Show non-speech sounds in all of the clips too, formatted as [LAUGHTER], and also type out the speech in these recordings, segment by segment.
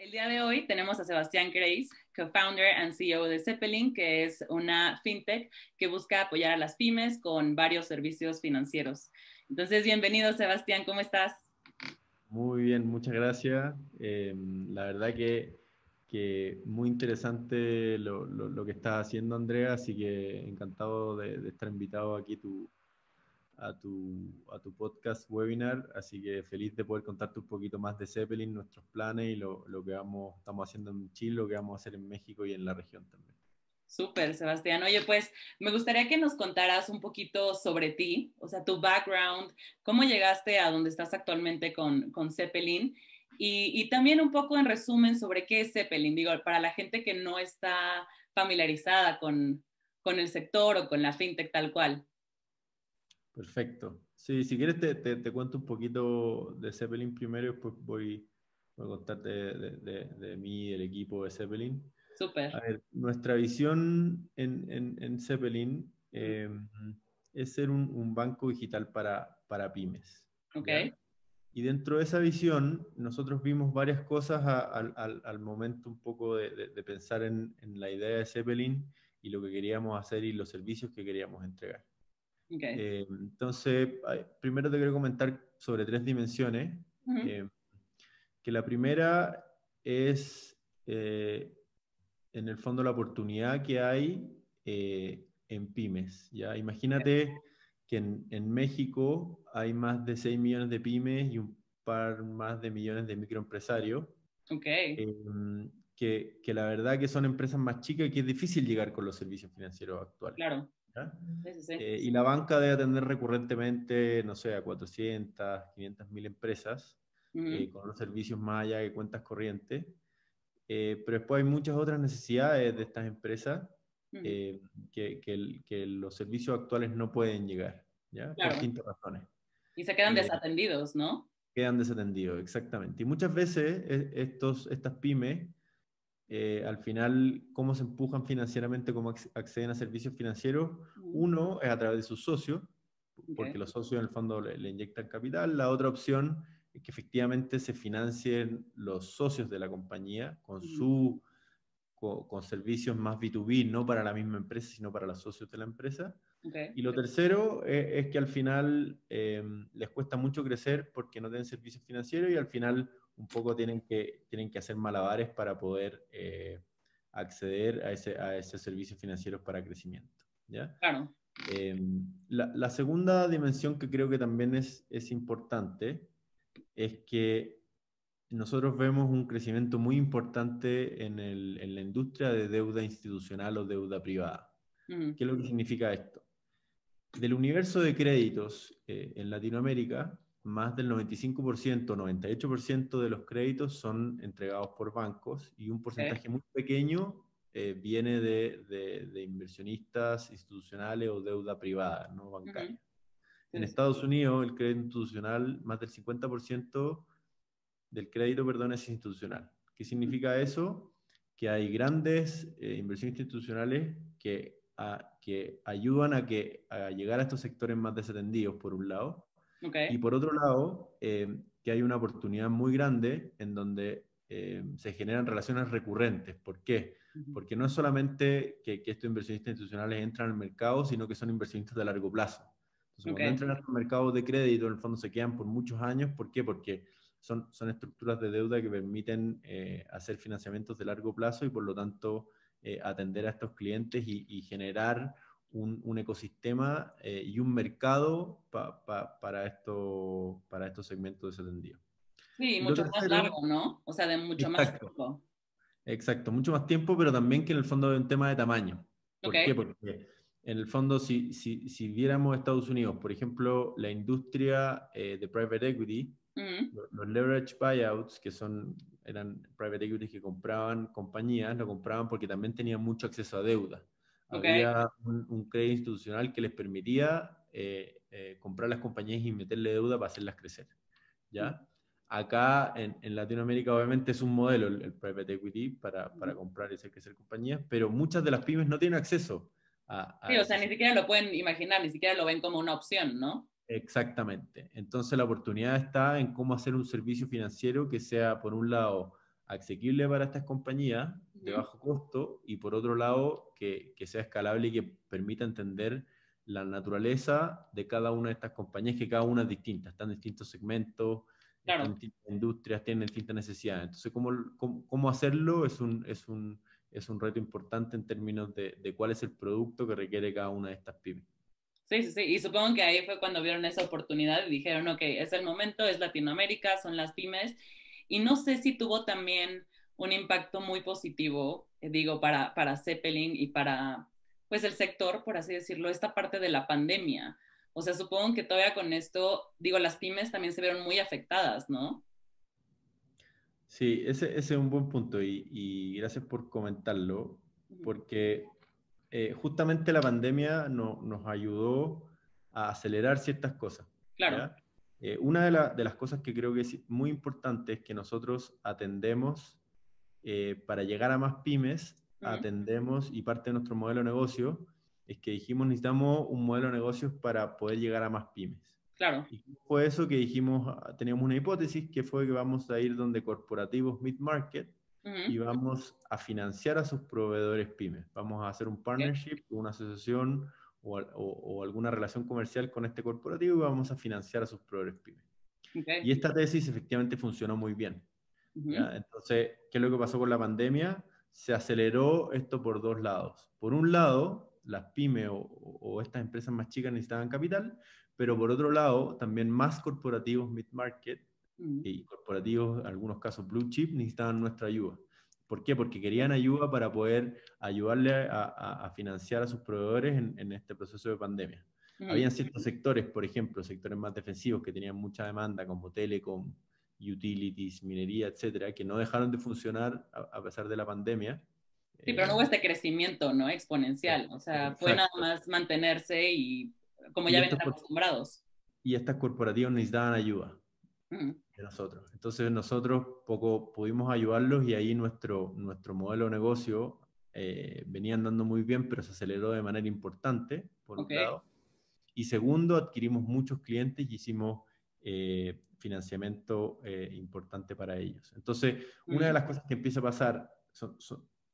El día de hoy tenemos a Sebastián Grace, co-founder and CEO de Zeppelin, que es una fintech que busca apoyar a las pymes con varios servicios financieros. Entonces, bienvenido Sebastián, ¿cómo estás? Muy bien, muchas gracias. Eh, la verdad que, que muy interesante lo, que estás haciendo, Andrea, así que encantado de, de estar invitado aquí tu, a tu, a tu podcast webinar, así que feliz de poder contarte un poquito más de Zeppelin, nuestros planes y lo, lo que vamos, estamos haciendo en Chile, lo que vamos a hacer en México y en la región también. Súper, Sebastián. Oye, pues me gustaría que nos contaras un poquito sobre ti, o sea, tu background, cómo llegaste a donde estás actualmente con, con Zeppelin y, y, también un poco en resumen sobre qué es Zeppelin, digo, para la gente que no está familiarizada con, con el sector o con la fintech tal cual. Perfecto. Sí, si quieres te, te, te, cuento un poquito de Zeppelin primero y después voy, voy a contarte de, de, de mí y del equipo de Zeppelin. Súper. A ver, nuestra visión en, en, en Zeppelin eh, es ser un, un, banco digital para, para pymes. Ok. ¿ya? Y dentro de esa visión, nosotros vimos varias cosas a, a, al, al, momento un poco de, de pensar en, en, la idea de Zeppelin y lo que queríamos hacer y los servicios que queríamos entregar. Okay. Eh, entonces, primero te quiero comentar sobre tres dimensiones. Uh -huh. eh, que la primera es, eh, en el fondo, la oportunidad que hay eh, en pymes. ¿ya? Imagínate que en, en, México hay más de 6 millones de pymes y un par más de millones de microempresarios. Okay. Em, que, que, la verdad que son empresas más chicas y que es difícil llegar con los servicios financieros actuales. Claro. Sí, sí. Eh, y la banca debe atender recurrentemente, no sé, a 400, 500 mil empresas, uh -huh. eh, con los servicios más allá de cuentas corrientes. Eh, pero después hay muchas otras necesidades de estas empresas uh -huh. que, que, que, los servicios actuales no pueden llegar, ¿ya? Claro. Por distintas razones. Y se quedan desatendidos, ¿no? Quedan desatendidos, exactamente. Y muchas veces estos, estas pymes eh, al final, cómo se empujan financieramente, cómo acceden a servicios financieros. Uno es a través de sus socios, porque okay. los socios en el fondo le, le, inyectan capital. La otra opción es que efectivamente se financien los socios de la compañía con, su, con, con servicios más B2B, no para la misma empresa, sino para los socios de la empresa. Okay. Y lo tercero es, es que al final eh, les cuesta mucho crecer porque no tienen servicios financieros y al final un poco tienen que, tienen que hacer malabares para poder eh, acceder a ese, a esos servicios financieros para crecimiento. ¿ya? Claro. Eh, la, la, segunda dimensión que creo que también es, es importante es que nosotros vemos un crecimiento muy importante en, el, en la industria de deuda institucional o deuda privada. Mm. ¿Qué es lo que significa esto? Del universo de créditos eh, en Latinoamérica, más del 95%, 98% de los créditos son entregados por bancos y un porcentaje muy pequeño eh, viene de, de, de, inversionistas institucionales o deuda privada, no bancaria. Uh -huh. En Estados Unidos, el crédito institucional, más del 50% del crédito, perdón, es institucional. ¿Qué significa eso? Que hay grandes eh, inversiones institucionales que, a, que ayudan a, que, a llegar a estos sectores más desatendidos, por un lado, Okay. Y por otro lado, eh, que hay una oportunidad muy grande en donde eh, se generan relaciones recurrentes. ¿Por qué? Porque no es solamente que, que, estos inversionistas institucionales entran al mercado, sino que son inversionistas de largo plazo. Entonces, okay. cuando entran a los mercados de crédito, en el fondo se quedan por muchos años. ¿Por qué? Porque son, son estructuras de deuda que permiten eh, hacer financiamientos de largo plazo y por lo tanto eh, atender a estos clientes y, y generar un, un ecosistema eh, y un mercado pa, pa, para, esto, para estos segmentos desatendidos. Sí, mucho tercero, más largo, ¿no? O sea, de mucho exacto, más tiempo. Exacto, mucho más tiempo, pero también que en el fondo es un tema de tamaño. ¿Por okay. qué? Porque en el fondo, si, si, si, viéramos Estados Unidos, por ejemplo, la industria eh, de private equity, -huh. los, los leverage buyouts, que son, eran private equity que compraban compañías, lo compraban porque también tenían mucho acceso a deuda. Okay. Había un, un, crédito institucional que les permitía eh, eh, comprar las compañías y meterle deuda para hacerlas crecer. ¿ya? Acá en, en Latinoamérica obviamente es un modelo el, el private equity para, para, comprar y hacer crecer compañías, pero muchas de las pymes no tienen acceso a... a sí, o sea, ni siquiera lo pueden imaginar, ni siquiera lo ven como una opción, ¿no? Exactamente. Entonces la oportunidad está en cómo hacer un servicio financiero que sea, por un lado, asequible para estas compañías de bajo costo y por otro lado que, que, sea escalable y que permita entender la naturaleza de cada una de estas compañías, que cada una es distinta, están en distintos segmentos, están en distintas industrias, tienen distintas necesidades. Entonces, cómo, cómo, cómo hacerlo es un, es, un, es un reto importante en términos de, de cuál es el producto que requiere cada una de estas pymes. Sí, sí, sí. Y supongo que ahí fue cuando vieron esa oportunidad y dijeron, ok, es el momento, es Latinoamérica, son las pymes. Y no sé si tuvo también un impacto muy positivo, eh, digo, para, para Zeppelin y para, pues, el sector, por así decirlo, esta parte de la pandemia. O sea, supongo que todavía con esto, digo, las pymes también se vieron muy afectadas, ¿no? Sí, ese, ese es un buen punto y, y gracias por comentarlo, porque eh, justamente la pandemia no, nos ayudó a acelerar ciertas cosas. Claro. Eh, una de, de, las cosas que creo que es muy importante es que nosotros atendemos, eh, para llegar a más pymes, atendemos y parte de nuestro modelo de negocio es que dijimos necesitamos un modelo de negocios para poder llegar a más pymes. Claro. Y fue eso que dijimos, ah, teníamos una hipótesis que fue que vamos a ir donde corporativos mid-market y vamos a financiar a sus proveedores pymes. Vamos a hacer un partnership, una asociación o, o, alguna relación comercial con este corporativo y vamos a financiar a sus proveedores pymes. Y esta tesis efectivamente funcionó muy bien. Entonces, ¿qué es lo que pasó con la pandemia? Se aceleró esto por dos lados. Por un lado, las pymes o, o estas empresas más chicas necesitaban capital, pero por otro lado, también más corporativos mid-market y corporativos, en algunos casos blue chip, necesitaban nuestra ayuda. ¿Por qué? Porque querían ayuda para poder ayudarle a, financiar a sus proveedores en, este proceso de pandemia. Habían ciertos sectores, por ejemplo, sectores más defensivos que tenían mucha demanda, como telecom, utilities, minería, etcétera, que no dejaron de funcionar a, pesar de la pandemia. Sí, pero no hubo este crecimiento, ¿no? Exponencial. O sea, fue nada más mantenerse y como ya ven acostumbrados. Y estas corporativas necesitaban ayuda de nosotros. Entonces nosotros poco pudimos ayudarlos y ahí nuestro, nuestro modelo de negocio eh, venía andando muy bien, pero se aceleró de manera importante, por un lado. Y segundo, adquirimos muchos clientes y hicimos eh, financiamiento eh, importante para ellos. Entonces, una de las cosas que empieza a pasar son,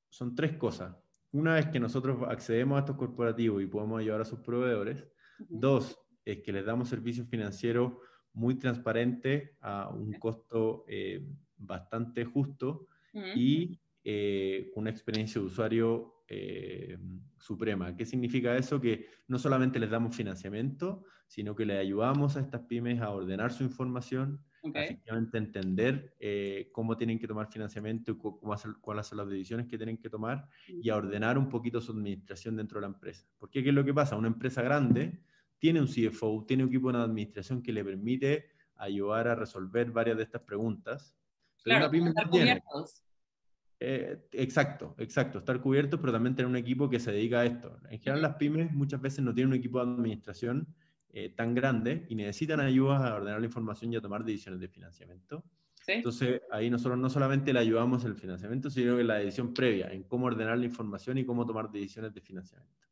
son, tres cosas. Una es que nosotros accedemos a estos corporativos y podemos ayudar a sus proveedores. Dos, es que les damos servicios financieros muy transparente a un costo eh, bastante justo y eh, una experiencia de usuario eh, suprema. ¿Qué significa eso? Que no solamente les damos financiamiento, sino que les ayudamos a estas pymes a ordenar su información, a efectivamente entender cómo tienen que tomar financiamiento y cómo hacer, cuáles son las decisiones que tienen que tomar y a ordenar un poquito su administración dentro de la empresa. Porque ¿qué es lo que pasa? Una empresa grande tiene un CFO, tiene un equipo de administración que le permite ayudar a resolver varias de estas preguntas. claro, estar cubiertos. Eh, exacto, exacto, estar cubiertos, pero también tener un equipo que se dedica a esto. En general, las pymes muchas veces no tienen un equipo de administración eh, tan grande y necesitan ayuda a ordenar la información y a tomar decisiones de financiamiento. Entonces, ahí nosotros no solamente le ayudamos en el financiamiento, sino en la decisión previa, en cómo ordenar la información y cómo tomar decisiones de financiamiento.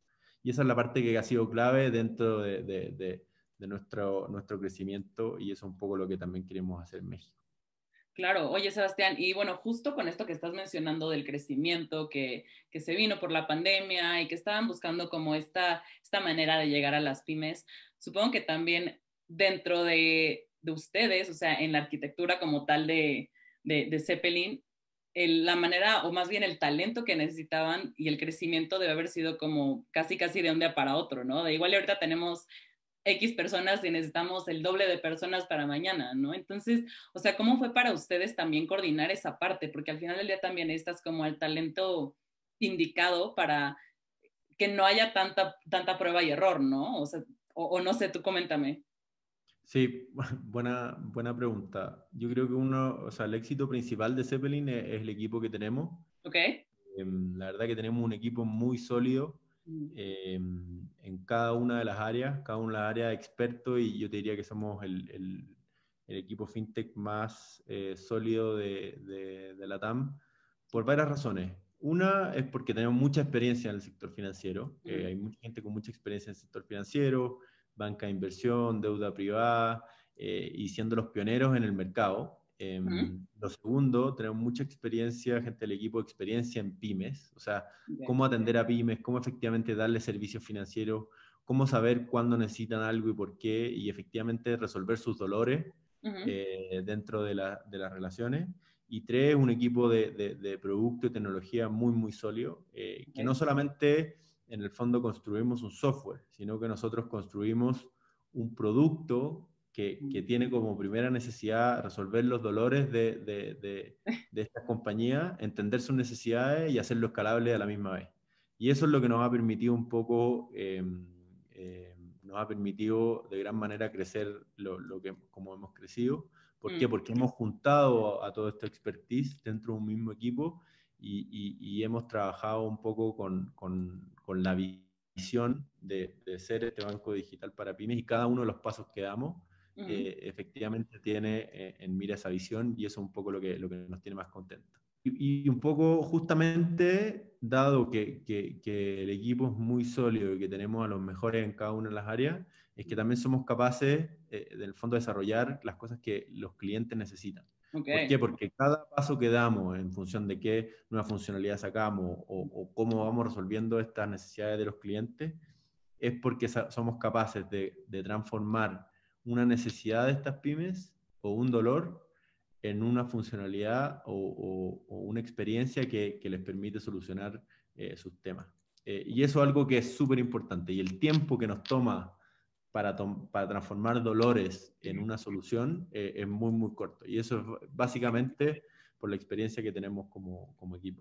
Y esa es la parte que ha sido clave dentro de, de, nuestro, nuestro crecimiento y eso es un poco lo que también queremos hacer en México. Claro, oye Sebastián, y bueno, justo con esto que estás mencionando del crecimiento que, que, se vino por la pandemia y que estaban buscando como esta, esta manera de llegar a las pymes, supongo que también dentro de, de ustedes, o sea, en la arquitectura como tal de, de, de Zeppelin, la manera, o más bien el talento que necesitaban y el crecimiento debe haber sido como casi, casi de un día para otro, ¿no? De igual y ahorita tenemos X personas y necesitamos el doble de personas para mañana, ¿no? Entonces, o sea, ¿cómo fue para ustedes también coordinar esa parte? Porque al final del día también estás como el talento indicado para que no haya tanta, tanta prueba y error, ¿no? O sea, o no sé, tú coméntame. Sí, [LAUGHS] buena, buena pregunta. Yo creo que uno, o sea, el éxito principal de Zeppelin es, el equipo que tenemos. Ok. Em, la verdad que tenemos un equipo muy sólido mm. em, en cada una de las áreas, cada una de las áreas experto y yo te diría que somos el, el, equipo fintech más eh, sólido de, de, de, la TAM por varias razones. Una es porque tenemos mucha experiencia en el sector financiero, mm. hay mucha gente con mucha experiencia en el sector financiero, banca de inversión, deuda privada, eh, y siendo los pioneros en el mercado. Em, lo segundo, tenemos mucha experiencia, gente del equipo, experiencia en pymes, o sea, cómo atender a pymes, cómo efectivamente darle servicios financieros, cómo saber cuándo necesitan algo y por qué, y efectivamente resolver sus dolores eh, dentro de, de, las relaciones. Y tres, un equipo de, de, producto y tecnología muy, muy sólido, eh, que no solamente en el fondo construimos un software, sino que nosotros construimos un producto que, que, tiene como primera necesidad resolver los dolores de, de, de, de esta compañía, entender sus necesidades y hacerlo escalable a la misma vez. Y eso es lo que nos ha permitido un poco, em, eh, nos ha permitido de gran manera crecer lo, lo, que, como hemos crecido. ¿Por qué? Mm. Porque hemos juntado a todo este expertise dentro de un mismo equipo y, y, y hemos trabajado un poco con, con, con la visión de, de, ser este banco digital para pymes y cada uno de los pasos que damos eh, efectivamente tiene eh, en mira esa visión y eso es un poco lo que, lo que nos tiene más contentos. Y, un poco justamente, dado que, que, el equipo es muy sólido y que tenemos a los mejores en cada una de las áreas, es que también somos capaces, eh, del fondo, de desarrollar las cosas que los clientes necesitan. ¿Por qué? Porque cada paso que damos en función de qué nueva funcionalidad sacamos o, cómo vamos resolviendo estas necesidades de los clientes, es porque somos capaces de, de transformar una necesidad de estas pymes o un dolor en una funcionalidad o, una experiencia que, les permite solucionar eh, sus temas. Eh, y eso es algo que es súper importante. Y el tiempo que nos toma para, para transformar dolores en una solución eh, es muy, muy corto. Y eso es básicamente por la experiencia que tenemos como, como equipo.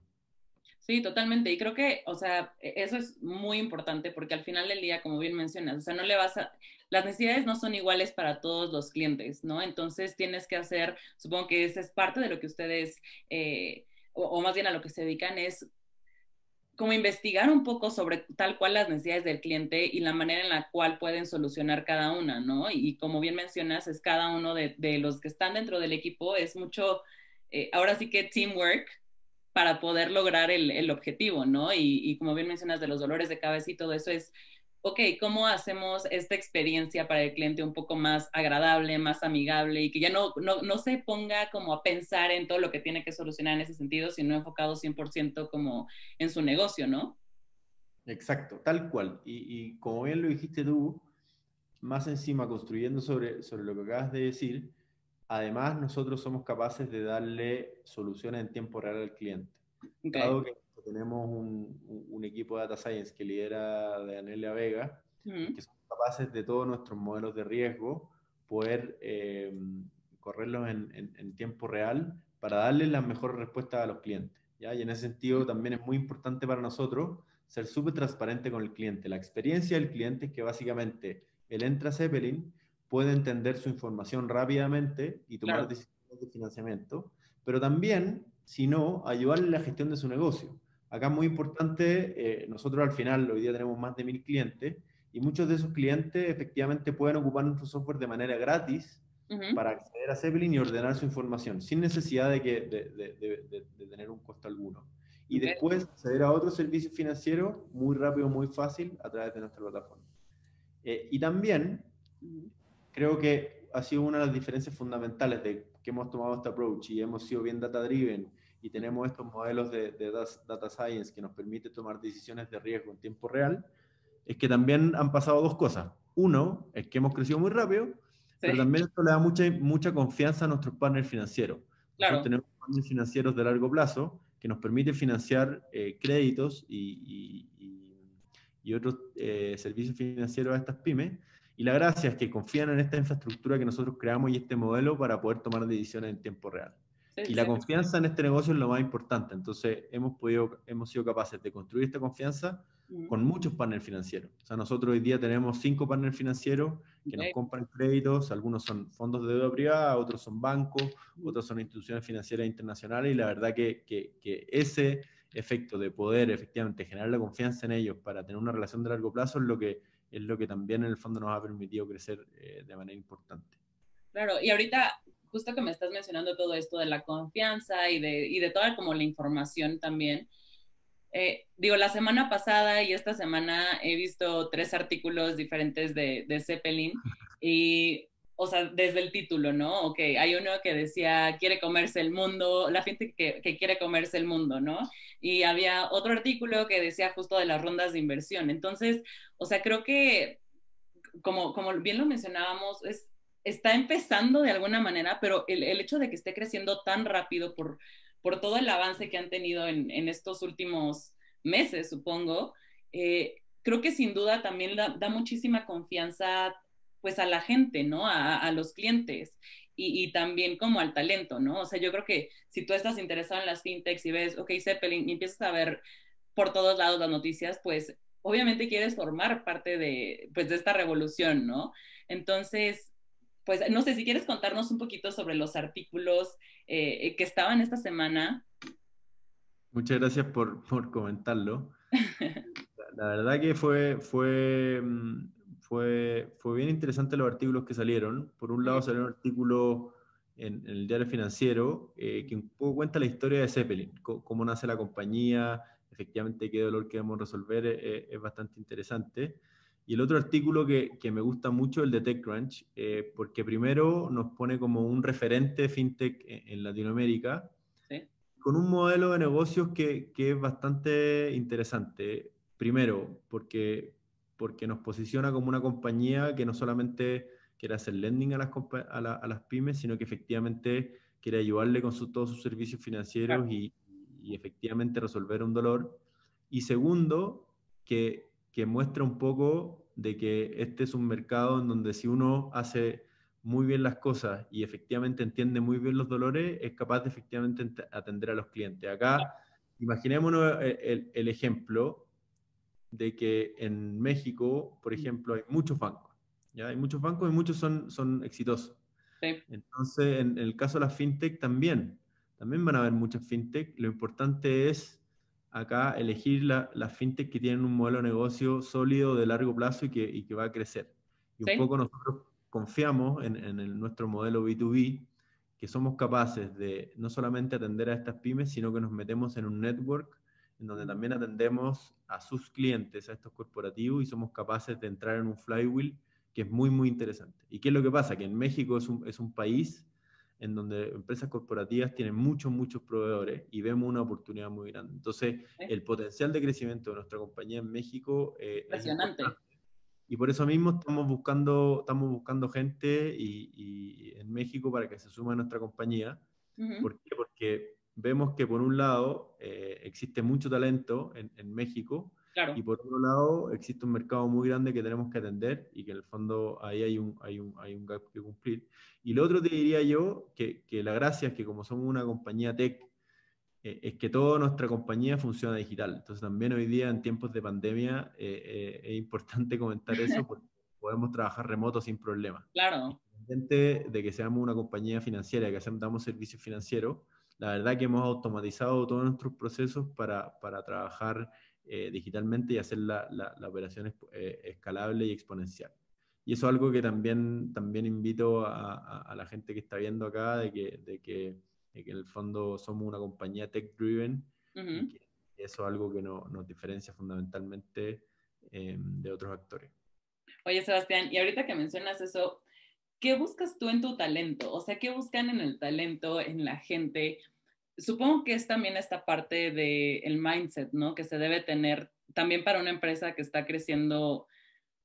Sí, totalmente. Y creo que, o sea, e, eso es muy importante porque al final del día, como bien mencionas, o sea, no le vas a, las necesidades no son iguales para todos los clientes, ¿no? Entonces tienes que hacer, supongo que esa es parte de lo que ustedes, eh, o, más bien a lo que se dedican, es como investigar un poco sobre tal cual las necesidades del cliente y la manera en la cual pueden solucionar cada una, ¿no? Y, como bien mencionas, es cada uno de, los que están dentro del equipo, es mucho, eh, ahora sí que teamwork, para poder lograr el, objetivo, ¿no? Y, como bien mencionas de los dolores de cabeza y todo eso es, ok, ¿cómo hacemos esta experiencia para el cliente un poco más agradable, más amigable y que ya no, no, se ponga como a pensar en todo lo que tiene que solucionar en ese sentido, sino enfocado 100% como en su negocio, ¿no? Exacto, tal cual. Y, como bien lo dijiste tú, más encima construyendo sobre, sobre lo que acabas de decir, Además, nosotros somos capaces de darle soluciones en tiempo real al cliente. Dado que tenemos un, equipo de Data Science que lidera Danelia Vega, que somos capaces de todos nuestros modelos de riesgo poder eh, correrlos en, tiempo real para darle las mejores respuestas a los clientes. ¿ya? Y en ese sentido también es muy importante para nosotros ser súper transparente con el cliente. La experiencia del cliente es que básicamente él entra a Zeppelin puede entender su información rápidamente y tomar decisiones de financiamiento, pero también, si no, ayudarle en la gestión de su negocio. Acá es muy importante, eh, nosotros al final hoy día tenemos más de mil clientes y muchos de esos clientes efectivamente pueden ocupar nuestro software de manera gratis para acceder a Zeppelin y ordenar su información sin necesidad de, que, de, tener un costo alguno. Y después acceder a otro servicio financiero muy rápido, muy fácil a través de nuestra plataforma. Eh, y también creo que ha sido una de las diferencias fundamentales de que hemos tomado este approach y hemos sido bien data driven y tenemos estos modelos de, data science que nos permite tomar decisiones de riesgo en tiempo real, es que también han pasado dos cosas. Uno, es que hemos crecido muy rápido, pero también esto le da mucha, mucha confianza a nuestros partners financieros. Claro. tenemos partners financieros de largo plazo que nos permiten financiar eh, créditos y, y, otros eh, servicios financieros a estas pymes y la gracia es que confían en esta infraestructura que nosotros creamos y este modelo para poder tomar decisiones en tiempo real. Y la confianza en este negocio es lo más importante. Entonces, hemos, podido, hemos sido capaces de construir esta confianza con muchos partners financieros. O sea, nosotros hoy día tenemos cinco partners financieros que nos compran créditos. Algunos son fondos de deuda privada, otros son bancos, otros son instituciones financieras internacionales. Y la verdad que, que, que ese efecto de poder efectivamente generar la confianza en ellos para tener una relación de largo plazo es lo que es lo que también en el fondo nos ha permitido crecer eh, de manera importante. Claro, y ahorita, justo que me estás mencionando todo esto de la confianza y de, y de toda como la información también, eh, digo, la semana pasada y esta semana he visto tres artículos diferentes de, de Zeppelin y o sea, desde el título, ¿no? Ok, hay uno que decía, quiere comerse el mundo, la gente que, que, quiere comerse el mundo, ¿no? Y había otro artículo que decía justo de las rondas de inversión. Entonces, o sea, creo que, como, como bien lo mencionábamos, es, está empezando de alguna manera, pero el, el hecho de que esté creciendo tan rápido por, por todo el avance que han tenido en, en estos últimos meses, supongo, eh, creo que sin duda también da, muchísima confianza pues a la gente, ¿no? A, a los clientes y, y, también como al talento, ¿no? O sea, yo creo que si tú estás interesado en las fintechs y ves, ok, Zeppelin, y empiezas a ver por todos lados las noticias, pues obviamente quieres formar parte de, pues, de esta revolución, ¿no? Entonces, pues no sé si quieres contarnos un poquito sobre los artículos eh, que estaban esta semana. Muchas gracias por, por comentarlo. [LAUGHS] La verdad que fue, fue, mm, fue, fue bien interesante los artículos que salieron. Por un lado salió un artículo en, en el diario financiero eh, que un poco cuenta la historia de Zeppelin, cómo, nace la compañía, efectivamente qué dolor queremos resolver, eh, es bastante interesante. Y el otro artículo que, que, me gusta mucho, el de TechCrunch, eh, porque primero nos pone como un referente fintech en, en Latinoamérica, ¿Sí? con un modelo de negocios que, que, es bastante interesante. Primero, porque, porque nos posiciona como una compañía que no solamente quiere hacer lending a las, a, la, a las pymes, sino que efectivamente quiere ayudarle con su, todos sus servicios financieros claro. y, y efectivamente resolver un dolor. Y segundo, que que muestra un poco de que este es un mercado en donde si uno hace muy bien las cosas y efectivamente entiende muy bien los dolores, es capaz de efectivamente atender a los clientes. Acá, imaginémonos el, el, el ejemplo de que en México, por ejemplo, hay muchos bancos. ¿ya? Hay muchos bancos y muchos son, son exitosos. Sí. Entonces, en el caso de las fintech también, también van a haber muchas fintech. Lo importante es acá elegir las la fintech que tienen un modelo de negocio sólido de largo plazo y que, y que va a crecer. Y ¿Sí? un poco nosotros confiamos en, en el, nuestro modelo B2B, que somos capaces de no solamente atender a estas pymes, sino que nos metemos en un network en donde también atendemos a sus clientes, a estos corporativos, y somos capaces de entrar en un flywheel que es muy, muy interesante. ¿Y qué es lo que pasa? Que en México es un, es un país en donde empresas corporativas tienen muchos, muchos proveedores y vemos una oportunidad muy grande. Entonces, ¿Sí? el potencial de crecimiento de nuestra compañía en México eh, es importante. Y por eso mismo estamos buscando, estamos buscando gente y, y en México para que se sume a nuestra compañía. Uh -huh. ¿Por qué? Porque vemos que por un lado eh, existe mucho talento en, en México, Claro. Y por otro lado, existe un mercado muy grande que tenemos que atender y que en el fondo ahí hay un, hay un, hay un gap que cumplir. Y lo otro te diría yo, que, que la gracia es que como somos una compañía tech, eh, es que toda nuestra compañía funciona digital. Entonces también hoy día en tiempos de pandemia eh, eh, es importante [LAUGHS] comentar eso [LAUGHS] porque podemos trabajar remoto sin problema. Claro. De que seamos una compañía financiera, que damos servicios financieros, la verdad que hemos automatizado todos nuestros procesos para, para trabajar eh, digitalmente y hacer la, la, la operación eh, escalable y exponencial. Y eso es algo que también, también invito a, a, a, la gente que está viendo acá, de que, de que, de que en el fondo somos una compañía tech-driven, uh -huh. y que eso es algo que no, nos diferencia fundamentalmente eh, de otros actores. Oye, Sebastián, y ahorita que mencionas eso, ¿qué buscas tú en tu talento? O sea, ¿qué buscan en el talento, en la gente? Supongo que es también esta parte del el mindset, ¿no? Que se debe tener también para una empresa que está creciendo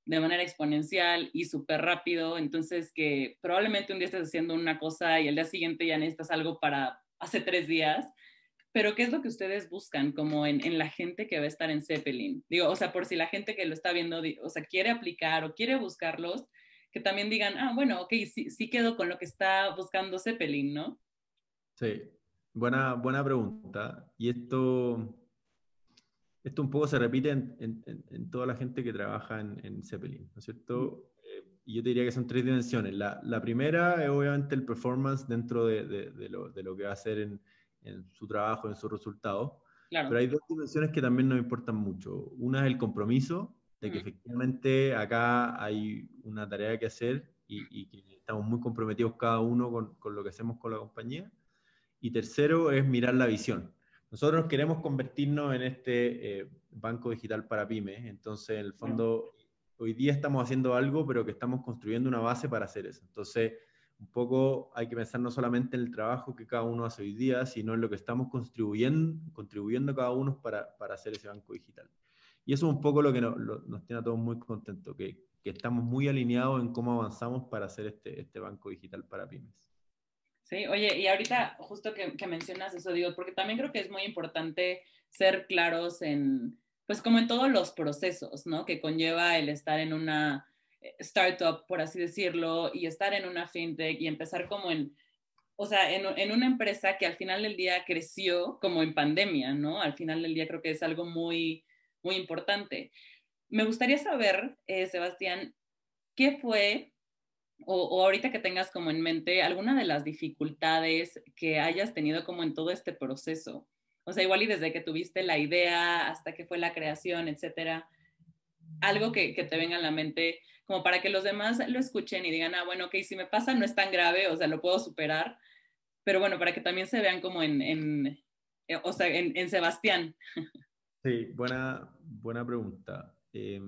de manera exponencial y súper rápido, entonces que probablemente un día estés haciendo una cosa y el día siguiente ya necesitas algo para hace tres días, pero ¿qué es lo que ustedes buscan como en, en, la gente que va a estar en Zeppelin? Digo, o sea, por si la gente que lo está viendo, o sea, quiere aplicar o quiere buscarlos, que también digan, ah, bueno, ok, sí, sí quedo con lo que está buscando Zeppelin, ¿no? Sí, Buena, buena pregunta. Y esto, esto un poco se repite en, en, en toda la gente que trabaja en, en Zeppelin, ¿no es cierto? Eh, y yo te diría que son tres dimensiones. La, la primera es obviamente el performance dentro de, de, de, lo, de lo, que va a hacer en, su trabajo, en sus resultados. Claro. Pero hay dos dimensiones que también nos importan mucho. Una es el compromiso, de que mm. efectivamente acá hay una tarea que hacer y, y, que estamos muy comprometidos cada uno con, con lo que hacemos con la compañía. Y tercero es mirar la visión. Nosotros queremos convertirnos en este eh, banco digital para pymes, entonces en el fondo hoy día estamos haciendo algo, pero que estamos construyendo una base para hacer eso. Entonces, un poco hay que pensar no solamente en el trabajo que cada uno hace hoy día, sino en lo que estamos contribuyendo, contribuyendo cada uno para, para hacer ese banco digital. Y eso es un poco lo que nos, nos tiene a todos muy contentos, que, que, estamos muy alineados en cómo avanzamos para hacer este, este banco digital para pymes. Sí, oye, y ahorita justo que, mencionas eso, digo, porque también creo que es muy importante ser claros en, pues como en todos los procesos, ¿no? Que conlleva el estar en una eh, startup, por así decirlo, y estar en una fintech y empezar como en, o sea, en, en, una empresa que al final del día creció como en pandemia, ¿no? Al final del día creo que es algo muy, muy importante. Me gustaría saber, eh, Sebastián, ¿qué fue, o, ahorita que tengas como en mente, alguna de las dificultades que hayas tenido como en todo este proceso? O sea, igual y desde que tuviste la idea hasta que fue la creación, etcétera, algo que, que, te venga a la mente, como para que los demás lo escuchen y digan, ah, bueno, ok, si me pasa no es tan grave, o sea, lo puedo superar, pero bueno, para que también se vean como en, en eh, o sea, en, en, Sebastián. Sí, buena, buena pregunta. Eh,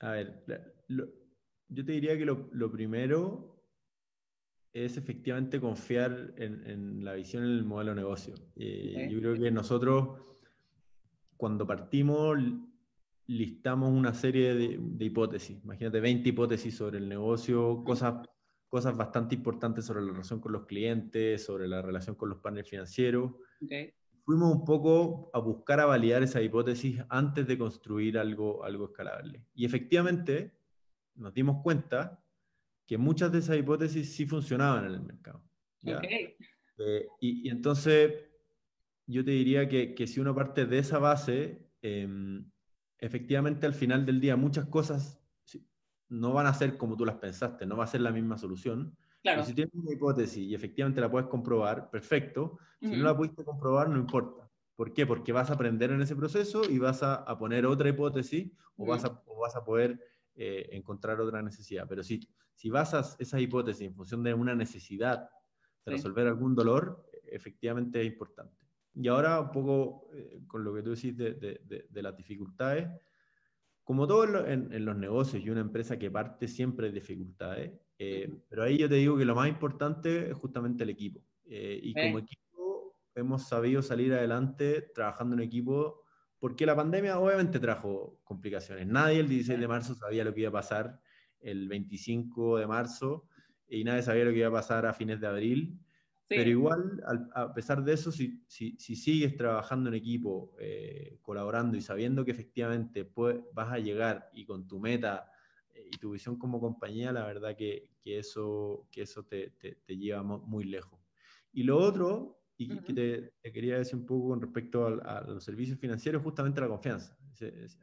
a ver, lo, yo te diría que lo, lo primero es efectivamente confiar en, en, la visión en el modelo de negocio. Eh, okay. Yo creo que nosotros, cuando partimos, listamos una serie de, de, hipótesis. Imagínate 20 hipótesis sobre el negocio, cosas, cosas bastante importantes sobre la relación con los clientes, sobre la relación con los partners financieros. Okay. Fuimos un poco a buscar a validar esa hipótesis antes de construir algo, algo escalable. Y efectivamente nos dimos cuenta que muchas de esas hipótesis sí funcionaban en el mercado. Okay. Eh, y, y, entonces yo te diría que, que, si uno parte de esa base, eh, efectivamente al final del día muchas cosas no van a ser como tú las pensaste, no va a ser la misma solución. Claro. Si tienes una hipótesis y efectivamente la puedes comprobar, perfecto. Si uh -huh. no la pudiste comprobar, no importa. ¿Por qué? Porque vas a aprender en ese proceso y vas a, a poner otra hipótesis o, uh -huh. vas a, o vas a poder eh, encontrar otra necesidad. Pero si, si basas esa hipótesis en función de una necesidad de sí. resolver algún dolor, efectivamente es importante. Y ahora un poco eh, con lo que tú decís de, de, de, de las dificultades, como todo en, en, los negocios y una empresa que parte siempre de dificultades, eh, pero ahí yo te digo que lo más importante es justamente el equipo. Eh, y como equipo hemos sabido salir adelante trabajando en equipo porque la pandemia obviamente trajo complicaciones. Nadie el 16 de marzo sabía lo que iba a pasar el 25 de marzo y nadie sabía lo que iba a pasar a fines de abril. Sí. Pero igual, a pesar de eso, si, si, si sigues trabajando en equipo, eh, colaborando y sabiendo que efectivamente puedes, vas a llegar y con tu meta y tu visión como compañía, la verdad que, que eso, que eso te, te, te, lleva muy lejos. Y lo otro, y uh -huh. que te, te, quería decir un poco con respecto a, a, los servicios financieros, justamente la confianza.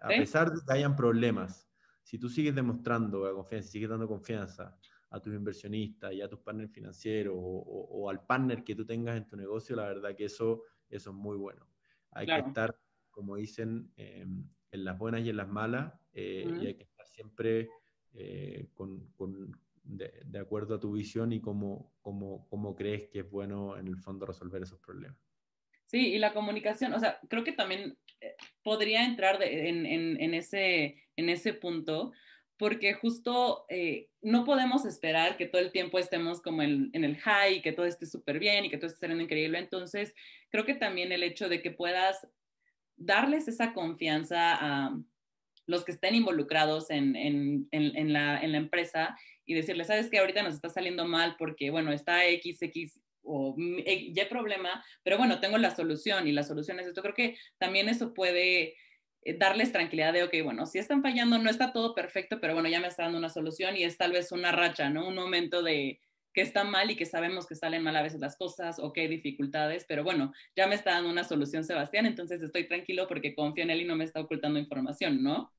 A pesar de que hayan problemas, si tú sigues demostrando la confianza, sigues dando confianza a tus inversionistas y a tus partners financieros o, o, o, al partner que tú tengas en tu negocio, la verdad que eso, eso es muy bueno. Hay claro. que estar, como dicen, eh, en las buenas y en las malas, eh, uh -huh. y hay que estar siempre eh, con, con de, de, acuerdo a tu visión y cómo, cómo, cómo crees que es bueno en el fondo resolver esos problemas. Sí, y la comunicación, o sea, creo que también eh, podría entrar en, en, en, ese, en ese punto, porque justo eh, no podemos esperar que todo el tiempo estemos como en, en el high, que todo esté súper bien y que todo esté saliendo increíble. Entonces, creo que también el hecho de que puedas darles esa confianza a los que estén involucrados en, en, en la, la, empresa y decirles, sabes que ahorita nos está saliendo mal porque, bueno, está XX o Y problema, pero bueno, tengo la solución y la solución es esto. Creo que también eso puede eh, darles tranquilidad de, ok, bueno, si están fallando, no está todo perfecto, pero bueno, ya me está dando una solución y es tal vez una racha, ¿no? Un momento de que está mal y que sabemos que salen mal a veces las cosas o que hay dificultades, pero bueno, ya me está dando una solución Sebastián, entonces estoy tranquilo porque confío en él y no me está ocultando información, ¿no?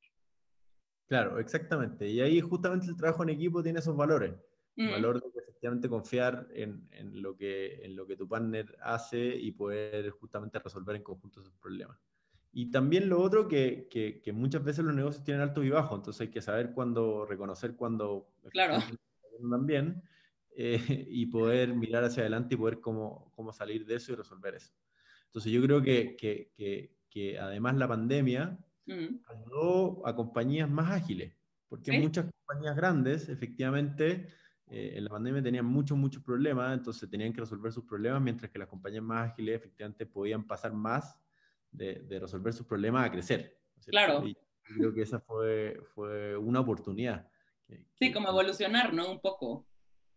Claro, exactamente. Y ahí justamente el trabajo en equipo tiene esos valores. El mm. valor de efectivamente confiar en, en, lo que, en lo que tu partner hace y poder justamente resolver en conjunto esos problemas. Y también lo otro, que, que, que, muchas veces los negocios tienen altos y bajos, entonces hay que saber cuándo, reconocer cuándo claro. bien eh, y poder mirar hacia adelante y poder cómo, cómo salir de eso y resolver eso. Entonces yo creo que, que, que además la pandemia ayudó a compañías más ágiles, porque muchas compañías grandes, efectivamente, eh, en la pandemia tenían muchos, muchos problemas, entonces tenían que resolver sus problemas, mientras que las compañías más ágiles efectivamente podían pasar más de, de resolver sus problemas a crecer. claro. Y creo que esa fue, fue una oportunidad. sí, como evolucionar, ¿no? Un poco.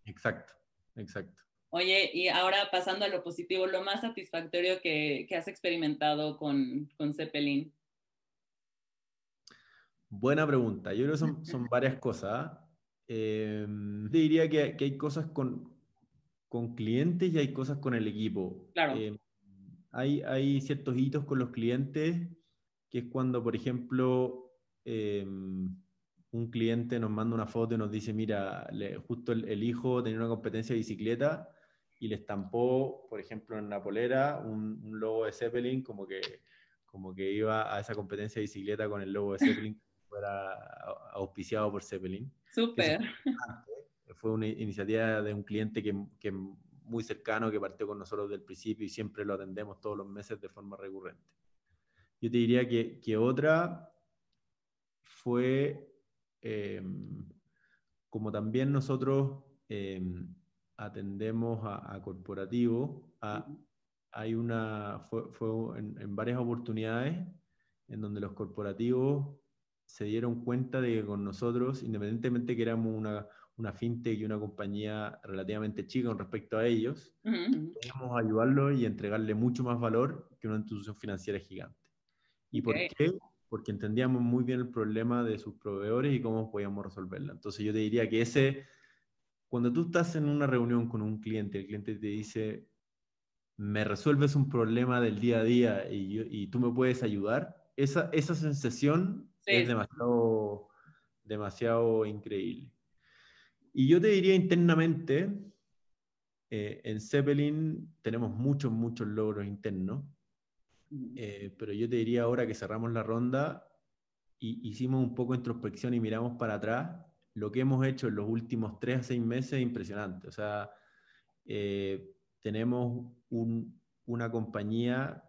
Exacto, exacto. Oye, y ahora pasando a lo positivo, lo más satisfactorio que, que has experimentado con, con Zeppelin. Buena pregunta. Yo creo que son, son [LAUGHS] varias cosas. Eh, diría que, que, hay cosas con, con clientes y hay cosas con el equipo. Claro. Eh, hay, hay ciertos hitos con los clientes, que es cuando, por ejemplo, eh, un cliente nos manda una foto y nos dice, mira, justo el, hijo tenía una competencia de bicicleta y le estampó, por ejemplo, en la polera un, un, logo de Zeppelin, como que, como que iba a esa competencia de bicicleta con el logo de Zeppelin fuera auspiciado por Zeppelin. Súper. Fue una iniciativa de un cliente que, que muy cercano, que partió con nosotros del principio y siempre lo atendemos todos los meses de forma recurrente. Yo te diría que, que otra fue, em, como también nosotros em, atendemos a, a corporativos, hay una, fue, fue en, en, varias oportunidades en donde los corporativos se dieron cuenta de que con nosotros, independientemente que éramos una, una fintech y una compañía relativamente chica con respecto a ellos, podíamos ayudarlos y entregarle mucho más valor que una institución financiera gigante. ¿Y por qué? Porque entendíamos muy bien el problema de sus proveedores y cómo podíamos resolverlo. Entonces yo te diría que ese, cuando tú estás en una reunión con un cliente, el cliente te dice, me resuelves un problema del día a día y, y tú me puedes ayudar, esa, esa sensación es demasiado, demasiado increíble. Y yo te diría internamente, eh, en Zeppelin tenemos muchos, muchos logros internos, eh, pero yo te diría ahora que cerramos la ronda y hicimos un poco de introspección y miramos para atrás, lo que hemos hecho en los últimos tres a seis meses es impresionante. O sea, eh, tenemos un, una compañía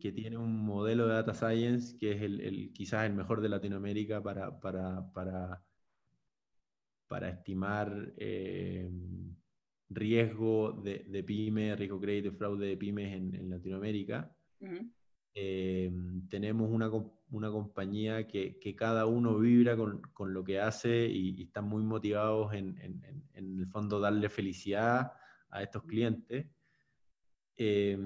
que tiene un modelo de data science que es el, el quizás el mejor de Latinoamérica para, para, para, para estimar eh, riesgo de, de, pyme, riesgo crédito y fraude de pymes en, en Latinoamérica. Eh, tenemos una, una compañía que, que, cada uno vibra con, con lo que hace y, y están muy motivados en, en, en, el fondo darle felicidad a estos clientes. Eh,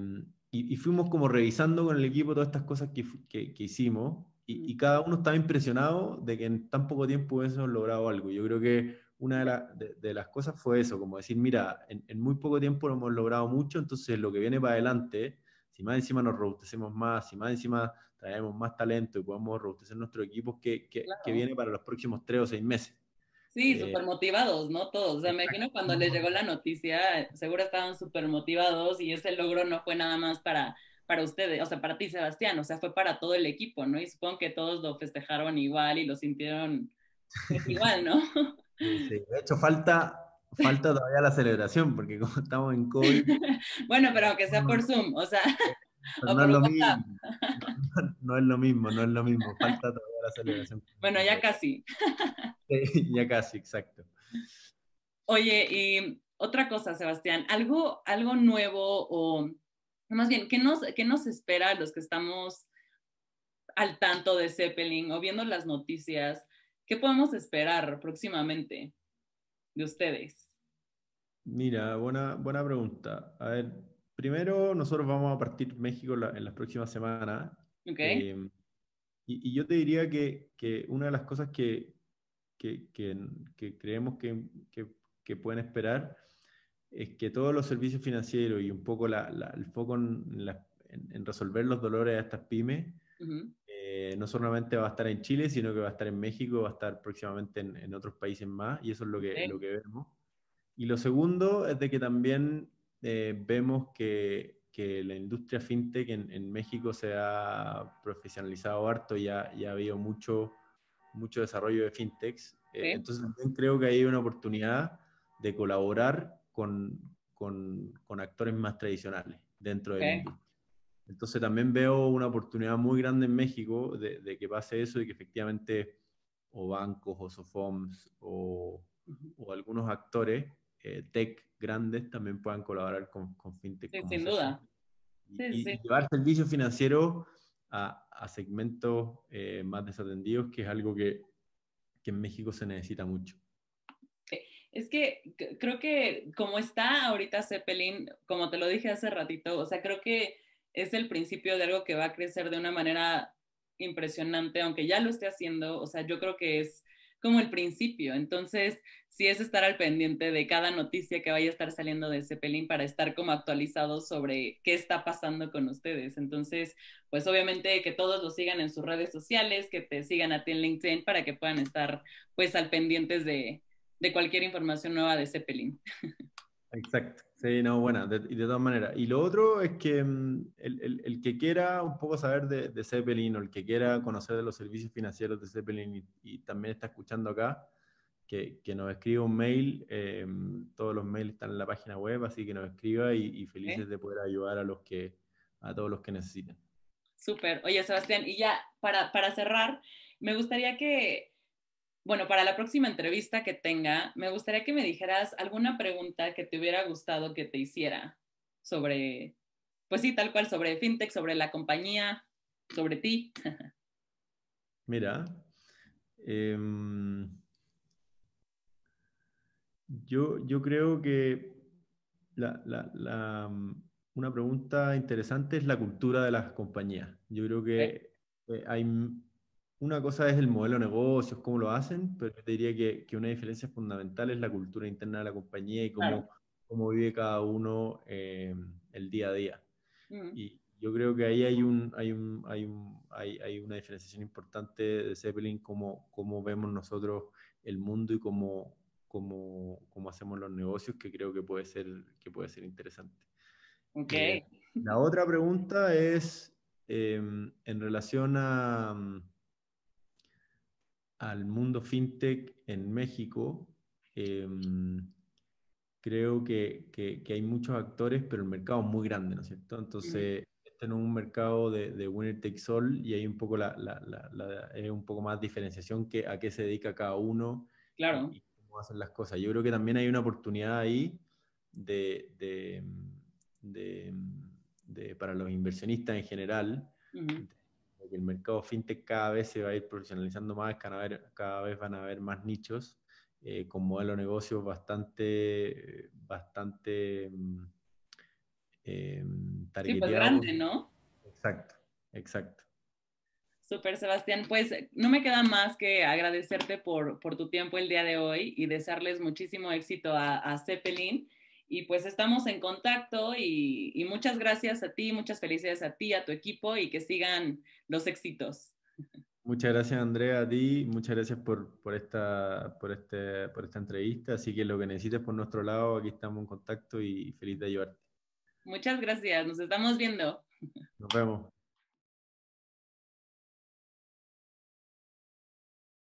y, y, fuimos como revisando con el equipo todas estas cosas que, que, que hicimos y, y, cada uno estaba impresionado de que en tan poco tiempo hubiésemos logrado algo. Yo creo que una de, la, de, de las cosas fue eso, como decir, mira, en, en, muy poco tiempo lo hemos logrado mucho, entonces lo que viene para adelante, si más encima nos robustecemos más, si más encima traemos más talento y podemos robustecer nuestro equipo, que, que, claro. que viene para los próximos tres o seis meses. Sí, eh, súper motivados, ¿no? Todos. O sea, me imagino cuando les llegó la noticia, seguro estaban súper motivados y ese logro no fue nada más para, para ustedes, o sea, para ti, Sebastián, o sea, fue para todo el equipo, ¿no? Y supongo que todos lo festejaron igual y lo sintieron pues, igual, ¿no? Sí, de hecho, falta, falta todavía la celebración, porque como estamos en COVID. [LAUGHS] bueno, pero aunque sea por Zoom, o sea. O no, es lo mismo, no, no es lo mismo, no es lo mismo, falta todavía la celebración. Bueno, ya casi. [LAUGHS] ya casi, exacto. Oye, y otra cosa, Sebastián, algo, algo nuevo o más bien, ¿qué nos, ¿qué nos espera a los que estamos al tanto de Zeppelin o viendo las noticias? ¿Qué podemos esperar próximamente de ustedes? Mira, buena, buena pregunta. A ver, primero nosotros vamos a partir México la, en las próximas semanas. Okay. Eh, y, y, yo te diría que, que una de las cosas que, que, que, creemos que, que, pueden esperar es que todos los servicios financieros y un poco la, la, el foco en, en, en, resolver los dolores de estas pymes, uh -huh. Eh, no solamente va a estar en Chile, sino que va a estar en México, va a estar próximamente en, en otros países más, y eso es lo que, lo que vemos. Y lo segundo es de que también eh, vemos que, que, la industria fintech en, en, México se ha profesionalizado harto, ya, ya ha habido mucho mucho desarrollo de fintechs. Eh, ¿Sí? Eh, entonces también creo que hay una oportunidad de colaborar con, con, con actores más tradicionales dentro de la industria. Entonces también veo una oportunidad muy grande en México de, que pase eso y que efectivamente o bancos o SOFOMS o, o algunos actores eh, tech grandes también puedan colaborar con, con FinTech. sin duda. Y, llevar servicios financieros a, a segmentos eh, más desatendidos, que es algo que, que en México se necesita mucho. Es que creo que como está ahorita Zeppelin, como te lo dije hace ratito, o sea, creo que es el principio de algo que va a crecer de una manera impresionante, aunque ya lo esté haciendo, o sea, yo creo que es como el principio. Entonces, sí es estar al pendiente de cada noticia que vaya a estar saliendo de Zeppelin para estar como actualizados sobre qué está pasando con ustedes. Entonces, pues obviamente que todos lo sigan en sus redes sociales, que te sigan a ti en LinkedIn para que puedan estar pues al pendientes de, de cualquier información nueva de Zeppelin. Exacto. Sí, no, bueno, y de todas maneras. Y lo otro es que mm, el, el, que quiera un poco saber de, de, Zeppelin o el que quiera conocer de los servicios financieros de Zeppelin y, también está escuchando acá, que, que nos escriba un mail. Eh, todos los mails están en la página web, así que nos escriba y, felices de poder ayudar a, los que, a todos los que necesiten. Súper. Oye, Sebastián, y ya para, para cerrar, me gustaría que bueno, para la próxima entrevista que tenga, me gustaría que me dijeras alguna pregunta que te hubiera gustado que te hiciera sobre, pues sí, tal cual, sobre FinTech, sobre la compañía, sobre ti. [LAUGHS] Mira, em, yo, yo creo que una pregunta interesante es la cultura de las compañías. Yo creo que eh, hay una cosa es el modelo de negocios, cómo lo hacen, pero yo te diría que, que, una diferencia fundamental es la cultura interna de la compañía y cómo, cómo vive cada uno eh, el día a día. Mm. Y yo creo que ahí hay, un, hay, un, hay, un, hay, hay una diferenciación importante de Zeppelin, cómo, cómo vemos nosotros el mundo y cómo, cómo, cómo, hacemos los negocios, que creo que puede ser, que puede ser interesante. Okay. Eh, la otra pregunta es em, en relación a al mundo fintech en México, em, creo que, que, hay muchos actores, pero el mercado es muy grande, ¿no es cierto? Entonces, este es un mercado de, de winner takes all y hay un poco, la, la, la, un poco más diferenciación que a qué se dedica cada uno claro. y, cómo hacen las cosas. Yo creo que también hay una oportunidad ahí de, de, de para los inversionistas en general, que el mercado fintech cada vez se va a ir profesionalizando más, cada vez, cada vez van a haber más nichos eh, con modelo de negocio bastante, bastante eh, sí, pues grande, ¿no? Exacto, exacto. Super, Sebastián. Pues no me queda más que agradecerte por, por, tu tiempo el día de hoy y desearles muchísimo éxito a, a Zeppelin y pues estamos en contacto y, muchas gracias a ti, muchas felicidades a ti, a tu equipo y que sigan los éxitos. Muchas gracias Andrea, a ti, muchas gracias por, por, esta, por, este, por esta entrevista, así que lo que necesites por nuestro lado, aquí estamos en contacto y feliz de ayudarte. Muchas gracias, nos estamos viendo. Nos vemos.